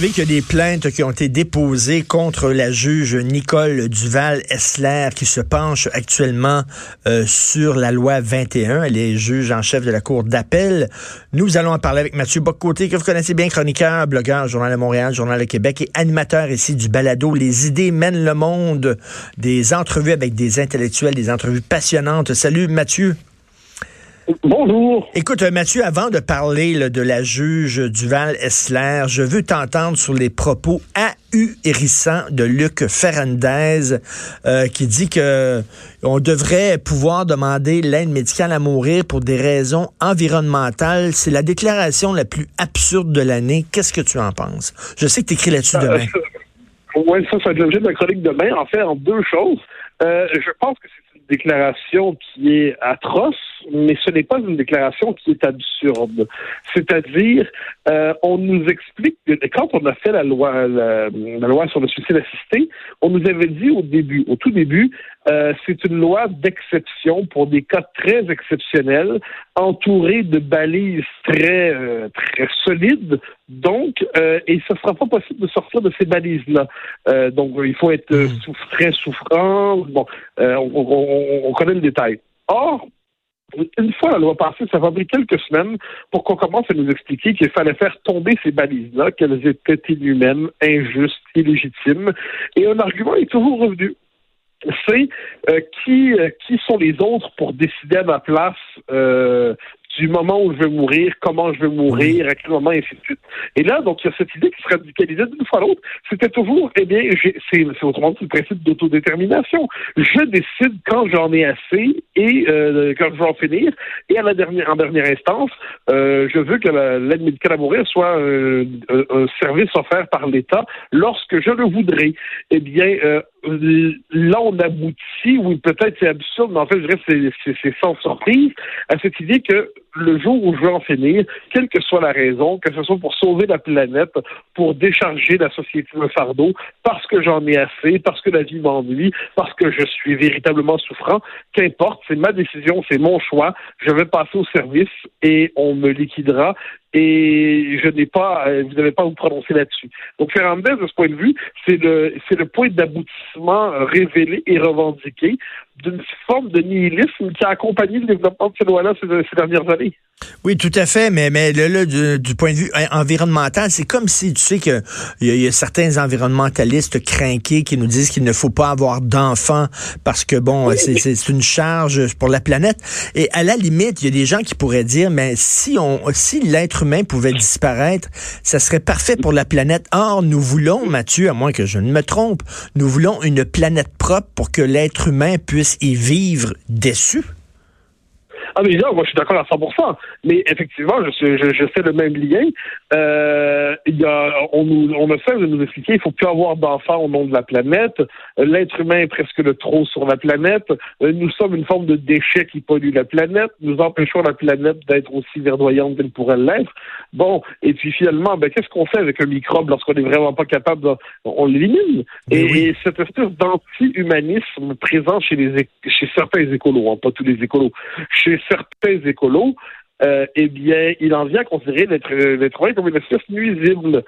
savez qu'il y a des plaintes qui ont été déposées contre la juge Nicole Duval-Essler qui se penche actuellement euh, sur la loi 21. Elle est juge en chef de la Cour d'appel. Nous allons en parler avec Mathieu Boccoté, que vous connaissez bien, chroniqueur, blogueur, Journal de Montréal, Journal de Québec et animateur ici du balado Les idées mènent le monde, des entrevues avec des intellectuels, des entrevues passionnantes. Salut Mathieu. Bonjour. Écoute, euh, Mathieu, avant de parler de la juge Duval-Essler, je veux t'entendre sur les propos ahurissants de Luc Ferrandez, euh, qui dit que on devrait pouvoir demander l'aide médicale à mourir pour des raisons environnementales. C'est la déclaration la plus absurde de l'année. Qu'est-ce que tu en penses? Je sais que tu écris là-dessus euh, demain. oui, ça, ça va être l'objet de la chronique demain. En fait, en deux choses. je pense que c'est une déclaration qui est atroce mais ce n'est pas une déclaration qui est absurde. C'est-à-dire, euh, on nous explique que quand on a fait la loi, la, loi sur le suicide assisté, on nous avait dit au début, au tout début, euh, c'est une loi d'exception pour des cas très exceptionnels, entourée de balises très euh, très solides. Donc, euh, et ce sera pas possible de sortir de ces balises-là. Euh, donc, il faut être mmh. très souffrant. Bon, on, on, on connaît le détail. Or, une fois la loi passée, ça va pris quelques semaines pour qu'on commence à nous expliquer qu'il fallait faire tomber ces balises-là, qu'elles étaient inhumaines, injustes, illégitimes. Et un argument est toujours revenu. C'est euh, qui, euh, qui sont les autres pour décider à ma place euh, du moment où je vais mourir, comment je vais mourir, à quel moment, et ainsi de suite. Et là, donc, il y a cette idée qui se radicalisait d'une fois à l'autre. C'était toujours, eh bien, c'est autrement dit le principe d'autodétermination. Je décide quand j'en ai assez et euh, quand je vais en finir. Et à la dernière, en dernière instance, euh, je veux que l'aide médicale à mourir soit euh, un service offert par l'État lorsque je le voudrais. Eh bien, euh, là, on aboutit, oui, peut-être c'est absurde, mais en fait, je dirais que c'est sans surprise, à cette idée que le jour où je veux en finir, quelle que soit la raison, que ce soit pour sauver la planète, pour décharger la société d'un fardeau, parce que j'en ai assez, parce que la vie m'ennuie, parce que je suis véritablement souffrant, qu'importe, c'est ma décision, c'est mon choix, je vais passer au service et on me liquidera et je n'ai pas, euh, vous n'avez pas à vous prononcer là-dessus. Donc Fernandez, de ce point de vue, c'est le, c'est le point d'aboutissement révélé et revendiqué d'une forme de nihilisme qui a accompagné le développement de ces lois-là ces, dernières années. Oui, tout à fait, mais, mais là, du, point de vue environnemental, c'est comme si, tu sais, que il y, a certains environnementalistes crainqués qui nous disent qu'il ne faut pas avoir d'enfants parce que, bon, c'est une charge pour la planète. Et à la limite, il y a des gens qui pourraient dire, mais si on, si l'être humain pouvait disparaître, ça serait parfait pour la planète. Or, nous voulons, Mathieu, à moins que je ne me trompe, nous voulons une planète propre pour que l'être humain puisse y vivre déçu. Ah, mais non, moi, je suis d'accord à 100 Mais effectivement, je, je, je fais le même lien. Euh, il y a, on, nous, on a fait de nous expliquer il faut plus avoir d'enfants au nom de la planète. L'être humain est presque de trop sur la planète. Euh, nous sommes une forme de déchet qui pollue la planète. Nous empêchons la planète d'être aussi verdoyante qu'elle pourrait l'être. Bon, et puis finalement, ben, qu'est-ce qu'on fait avec un microbe lorsqu'on n'est vraiment pas capable de... On l'élimine? Ben et, cette espèce d'anti-humanisme présent chez, les, chez certains écolos, hein, pas tous les écolos, chez certains écolos, euh, eh bien, il en vient à considérer l'être humain comme une espèce nuisible.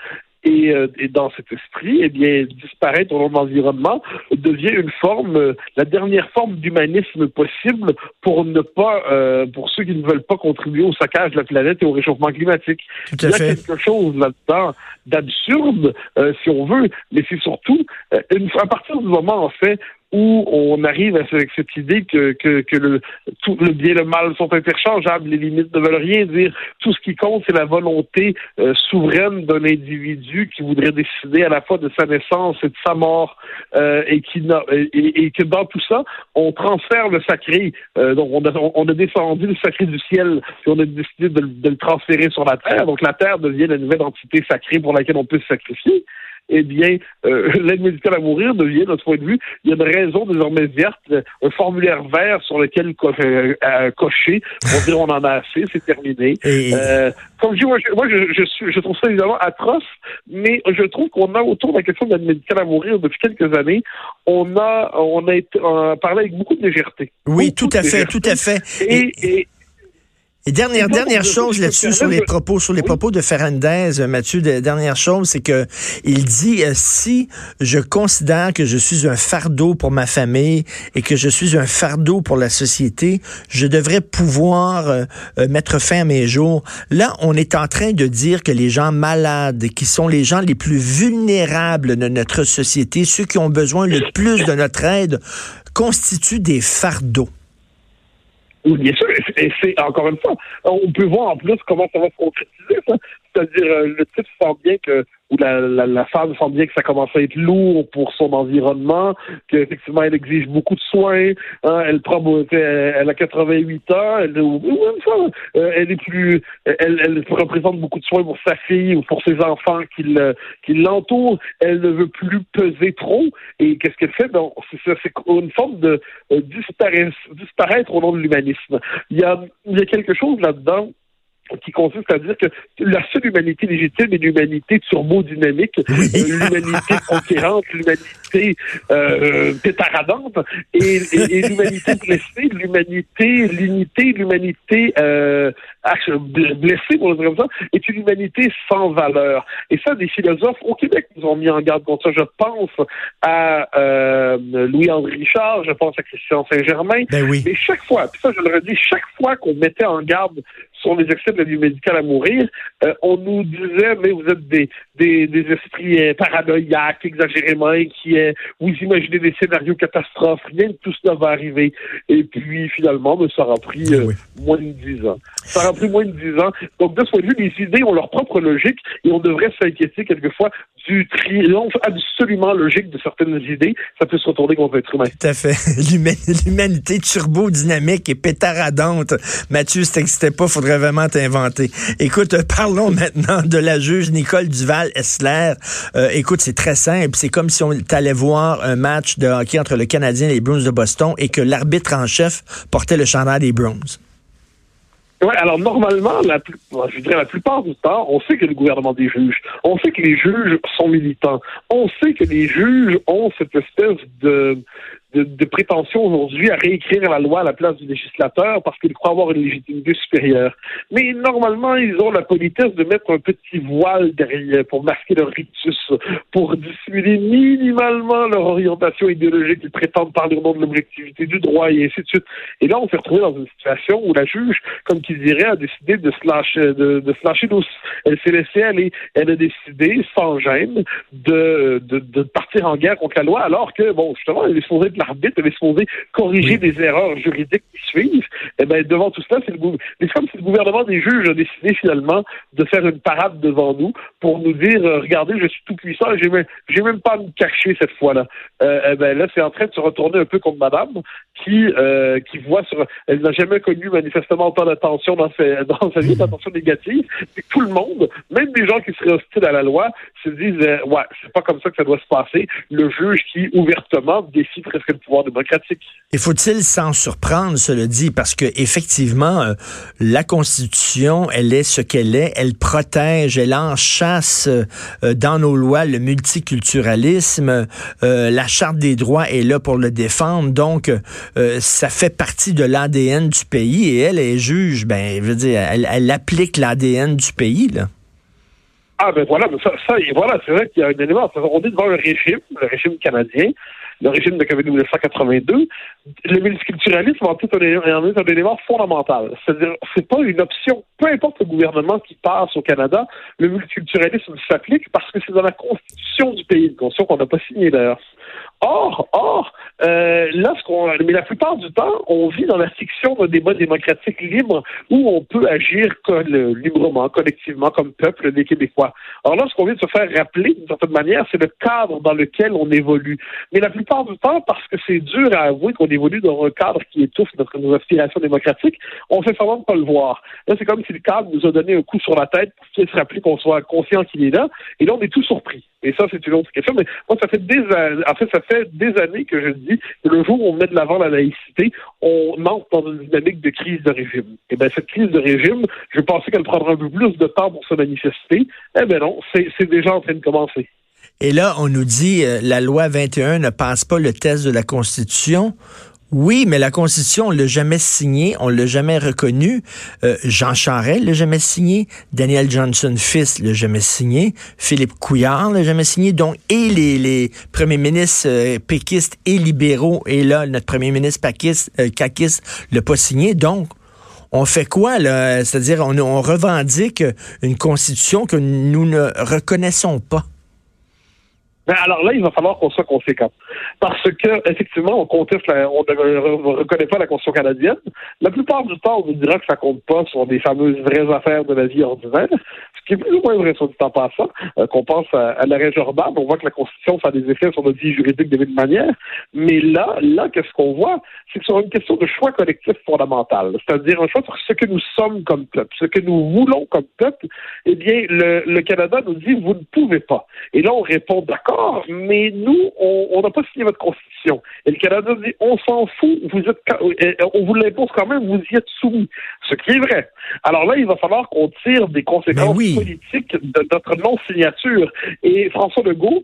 Et, euh, et, dans cet esprit, eh bien, disparaître au nom de l'environnement devient une forme, euh, la dernière forme d'humanisme possible pour ne pas, euh, pour ceux qui ne veulent pas contribuer au saccage de la planète et au réchauffement climatique. Tout à Il y a quelque chose là-dedans d'absurde, si on veut, mais c'est surtout, une, à partir du moment, en fait, où on arrive avec cette idée que, que, que le, tout le bien et le mal sont interchangeables, les limites ne veulent rien dire. Tout ce qui compte, c'est la volonté euh, souveraine d'un individu qui voudrait décider à la fois de sa naissance et de sa mort, euh, et, qui et, et, que dans tout ça, on transfère le sacré. Euh, donc, on a, on a descendu le sacré du ciel, puis on a décidé de, de le transférer sur la terre. Donc, la terre devient la nouvelle entité sacrée pour laquelle on peut se sacrifier eh bien, euh, l'aide médicale à mourir devient, de notre point de vue, il y a une raison désormais verte, un formulaire vert sur lequel euh, cocher pour dire on en a assez, c'est terminé. Euh, comme je dis, moi, je, je, suis, je trouve ça évidemment atroce, mais je trouve qu'on a autour de la question de l'aide médicale à mourir depuis quelques années, on a, on a, été, parlé avec beaucoup de légèreté. Oui, tout à fait, tout à fait. et, et Et dernière, dernière chose là-dessus, sur les propos, sur les propos de Ferrandez, euh, Mathieu, de, dernière chose, c'est que il dit, euh, si je considère que je suis un fardeau pour ma famille et que je suis un fardeau pour la société, je devrais pouvoir euh, mettre fin à mes jours. Là, on est en train de dire que les gens malades, qui sont les gens les plus vulnérables de notre société, ceux qui ont besoin le plus de notre aide, constituent des fardeaux. Oui, bien sûr. Et c'est encore une fois, on peut voir en plus comment ça va se concrétiser. Ça. C'est-à-dire, euh, le type sent bien que, ou la, la, la, femme sent bien que ça commence à être lourd pour son environnement, qu'effectivement, elle exige beaucoup de soins. Hein, elle prend, elle a 88 ans, elle, euh, elle est plus, elle, elle représente beaucoup de soins pour sa fille ou pour ses enfants qui, l'entourent. Elle ne veut plus peser trop. Et qu'est-ce qu'elle fait? C'est, c'est une forme de euh, disparaître, disparaître au nom de l'humanisme. Il y a, il y a quelque chose là-dedans qui consiste à dire que la seule humanité légitime est l'humanité turbodynamique, euh, l'humanité conquérante, l'humanité euh, pétaradante, et, et, l'humanité blessée, l'humanité, l'unité, l'humanité euh, blessée, pour le dire comme ça, est une humanité sans valeur. Et ça, des philosophes au Québec nous ont mis en garde contre ça. Je pense à euh, Louis-André Richard, je pense à Christian Saint-Germain. Ben oui. Et chaque fois, puis ça je le redis, chaque fois qu'on mettait en garde sur les excès de la médicale à mourir, euh, on nous disait, mais vous êtes des, des, des esprits euh, paranoïaques, exagérément inquiets, vous imaginez des scénarios catastrophes, rien de tout cela va arriver. Et puis, finalement, ben, ça aura pris euh, moins de dix ans. Ça aura pris moins de dix ans. Donc, de ce point de vue, les idées ont leur propre logique et on devrait s'inquiéter quelquefois du triomphe absolument logique de certaines idées, ça peut se retourner contre l'être humain. Tout à fait. L'humanité turbo-dynamique et pétaradante. Mathieu, si t'existais pas, faudrait vraiment t'inventer. Écoute, euh, parlons maintenant de la juge Nicole Duval-Essler. Euh, écoute, c'est très simple. C'est comme si on allait voir un match de hockey entre le Canadien et les Bruins de Boston et que l'arbitre en chef portait le chandail des Bruins. Oui, alors normalement, je dirais la plupart du temps, on sait que le gouvernement des juges, on sait que les juges sont militants, on sait que les juges ont cette espèce de de, prétention aujourd'hui à réécrire la loi à la place du législateur parce qu'ils croient avoir une légitimité supérieure. Mais normalement, ils ont la politesse de mettre un petit voile derrière pour masquer leur rictus, pour dissimuler minimalement leur orientation idéologique. Ils prétendent parler au nom de l'objectivité du droit et ainsi de suite. Et là, on s'est retrouvé dans une situation où la juge, comme qui dirait, a décidé de se lâcher, de, de se lâcher douce. Elle s'est laissée aller. Elle a décidé, sans gêne, de, de, de partir en guerre contre la loi, alors que, bon, justement, elle est supposée de l'arbitre est supposé corriger des erreurs juridiques qui suivent. Eh bien, devant tout cela, c'est le, comme si le gouvernement des juges a décidé finalement de faire une parade devant nous pour nous dire, euh, regardez, je suis tout puissant j'ai même, j'ai même pas à me cacher cette fois-là. Euh, eh ben, là, c'est en train de se retourner un peu contre madame qui, euh, qui voit sur, elle n'a jamais connu manifestement autant d'attention dans, sa, dans sa vie, d'attention négative. Tout le monde, même des gens qui seraient hostiles à la loi, se disent, euh, ouais, c'est pas comme ça que ça doit se passer. Le juge qui ouvertement décide presque le pouvoir démocratique. Et faut-il s'en surprendre, cela dit, parce que effectivement, euh, la Constitution, elle est ce qu'elle est, elle protège, elle enchasse euh, dans nos lois le multiculturalisme, euh, la Charte des droits est là pour le défendre, donc ça fait partie de l'ADN du pays et elle est juge, ben, je veux dire, elle, elle applique l'ADN du pays, là. Ah ben voilà, ça, ça voilà, c'est vrai qu'il y a un élément. On est devant un régime, le régime canadien, le régime de 1982, le multiculturalisme en est un, élément fondamental. C'est-à-dire, c'est pas une option. Peu importe le gouvernement qui passe au Canada, le multiculturalisme s'applique parce que c'est dans la constitution du pays, une constitution qu'on n'a pas signée d'ailleurs. Or, or, euh, lorsqu'on, mais la plupart du temps, on vit dans la fiction d'un débat démocratique libre où on peut agir librement, collectivement, comme peuple des Québécois. Alors, lorsqu'on vient de se faire rappeler, d'une certaine manière, c'est le cadre dans lequel on évolue. Mais la plupart du temps, parce que c'est dur à avouer qu'on évolue dans un cadre qui étouffe notre, nos aspirations démocratiques, on fait semblant de pas le voir. Là, c'est comme si le cadre nous a donné un coup sur la tête pour qu'il se rappeler qu'on soit conscient qu'il est là. Et là, on est tout surpris. Et ça, c'est une autre question. Mais moi, ça fait des en fait, ça fait des années que je dis que le jour où on met de l'avant la laïcité, on entre dans une dynamique de crise de régime. Et bien, cette crise de régime, je pensais qu'elle prendrait un peu plus de temps pour se manifester. Eh bien non, c'est déjà en train de commencer. Et là, on nous dit euh, la loi 21 ne passe pas le test de la Constitution. Oui, mais la Constitution, on l'a jamais signée, on l'a jamais reconnue. Euh, Jean Charest l'a jamais signé, Daniel Johnson fils l'a jamais signé, Philippe Couillard l'a jamais signé. Donc, et les, les premiers ministres euh, péquistes et libéraux, et là, notre premier ministre paquiste, euh, caquiste l'a pas signé. Donc, on fait quoi? C'est-à-dire, on, on revendique une Constitution que nous ne reconnaissons pas. Ben alors là, il va falloir qu'on soit conséquent. Parce que, effectivement, on conteste on ne reconnaît pas la Constitution canadienne. La plupart du temps, on nous dira que ça compte pas sur des fameuses vraies affaires de la vie ordinaire. Ce qui est plus ou moins vrai sur du temps passant, euh, qu'on pense à, à l'arrêt Jordan, on voit que la Constitution fait des effets sur notre vie juridique de toute manière. Mais là, là, qu'est-ce qu'on voit? C'est que sur une question de choix collectif fondamental. C'est-à-dire un choix sur ce que nous sommes comme peuple, ce que nous voulons comme peuple, eh bien, le Canada nous dit, vous ne pouvez pas. Et là, on répond, d'accord, mais nous, on n'a pas signé votre constitution. Et le Canada dit, on s'en fout, vous êtes, euh, on vous l'impose quand même, vous y êtes soumis. Ce qui est vrai. Alors là, il va falloir qu'on tire des conséquences politiques de notre non-signature. Et François Legault,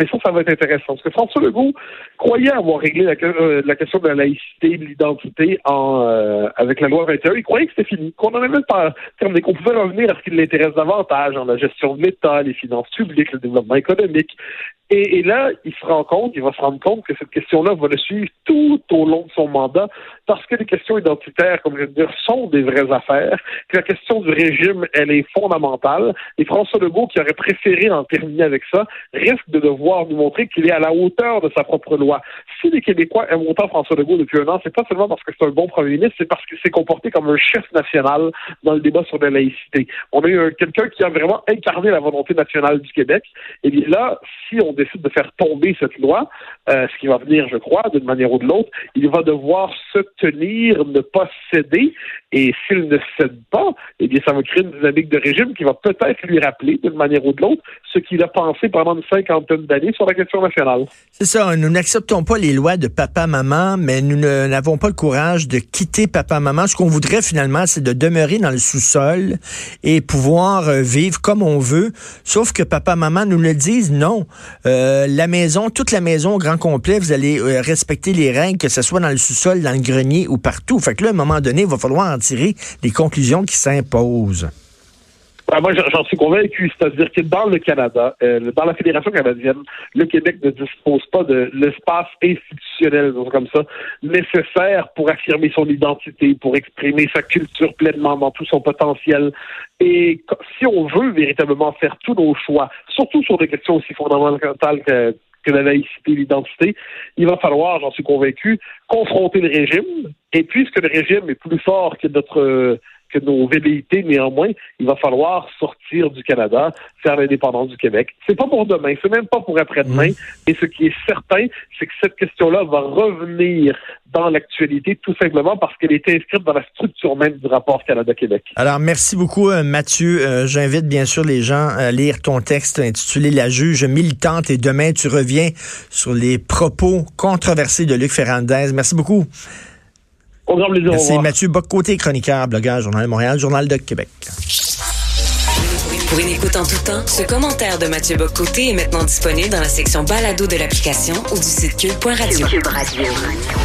et ça, ça va être intéressant. Parce que François Legault croyait avoir réglé la, euh, question de la laïcité, de l'identité en euh, avec la loi 21. Il croyait que c'était fini, qu'on en avait pas terminé, qu'on pouvait revenir à ce qui l'intéresse davantage, en la gestion de l'État, les finances publiques, le développement économique. Et, là, il se rend compte, il va se rendre compte que cette question-là va le suivre tout au long de son mandat, parce que les questions identitaires, comme je veux dire, sont des vraies affaires, que la question du régime, elle est fondamentale. Et François Legault, qui aurait préféré en terminer avec ça, risque de devoir nous montrer qu'il est à la hauteur de sa propre loi. Si les Québécois aiment autant François Legault depuis un an, c'est pas seulement parce que c'est un bon premier ministre, c'est parce qu'il s'est comporté comme un chef national dans le débat sur la laïcité. On a eu quelqu'un qui a vraiment incarné la volonté nationale du Québec. Et bien là, si on décide de faire tomber cette loi, euh, ce qui va venir, je crois, d'une manière ou de l'autre, il va devoir se tenir, ne pas céder. Et s'il ne cède pas, eh bien, ça va créer une dynamique de régime qui va peut-être lui rappeler, d'une manière ou de l'autre, ce qu'il a pensé pendant une cinquantaine d'années C'est ça. Nous n'acceptons pas les lois de papa-maman, mais nous n'avons pas le courage de quitter papa-maman. Ce qu'on voudrait finalement, c'est de demeurer dans le sous-sol et pouvoir euh, vivre comme on veut. Sauf que papa-maman nous le disent non. Euh, la maison, toute la maison au grand complet, vous allez euh, respecter les règles, que ce soit dans le sous-sol, dans le grenier ou partout. Fait que là, à un moment donné, il va falloir en tirer les conclusions qui s'imposent. Ben, moi, j'en suis convaincu. C'est-à-dire que dans le Canada, euh, dans la Fédération canadienne, le Québec ne dispose pas de l'espace institutionnel, comme ça, nécessaire pour affirmer son identité, pour exprimer sa culture pleinement dans tout son potentiel. Et si on veut véritablement faire tous nos choix, surtout sur des questions aussi fondamentales que, que la laïcité l'identité, il va falloir, j'en suis convaincu, confronter le régime. Et puisque le régime est plus fort que notre que nos velléités, néanmoins, il va falloir sortir du Canada, faire l'indépendance du Québec. C'est pas pour demain, c'est même pas pour après-demain. Et mmh. ce qui est certain, c'est que cette question-là va revenir dans l'actualité, tout simplement parce qu'elle est inscrite dans la structure même du rapport Canada-Québec. Alors, merci beaucoup, euh, Mathieu. Euh, j'invite bien sûr les gens à lire ton texte intitulé La juge militante et demain, tu reviens sur les propos controversés de Luc Ferrandez. Merci beaucoup. Au grand plaisir. Merci. Mathieu Boccoté, chroniqueur, blogueur, Journal de Montréal, Journal de Québec. Pour une écoute en tout temps, ce commentaire de Mathieu Boccoté est maintenant disponible dans la section balado de l'application ou du site cube.radio. Cube Radio.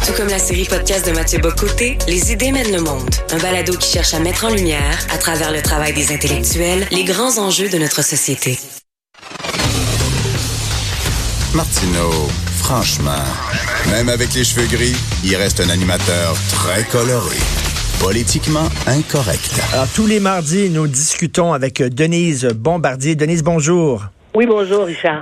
Tout comme la série podcast de Mathieu Boccoté, Les idées mènent le monde. Un balado qui cherche à mettre en lumière, à travers le travail des intellectuels, les grands enjeux de notre société. Martineau, franchement, même avec les cheveux gris, il reste un animateur très coloré. Politiquement incorrect. Alors, tous les mardis, nous discutons avec Denise Bombardier. Denise, bonjour. Oui, bonjour, Richard.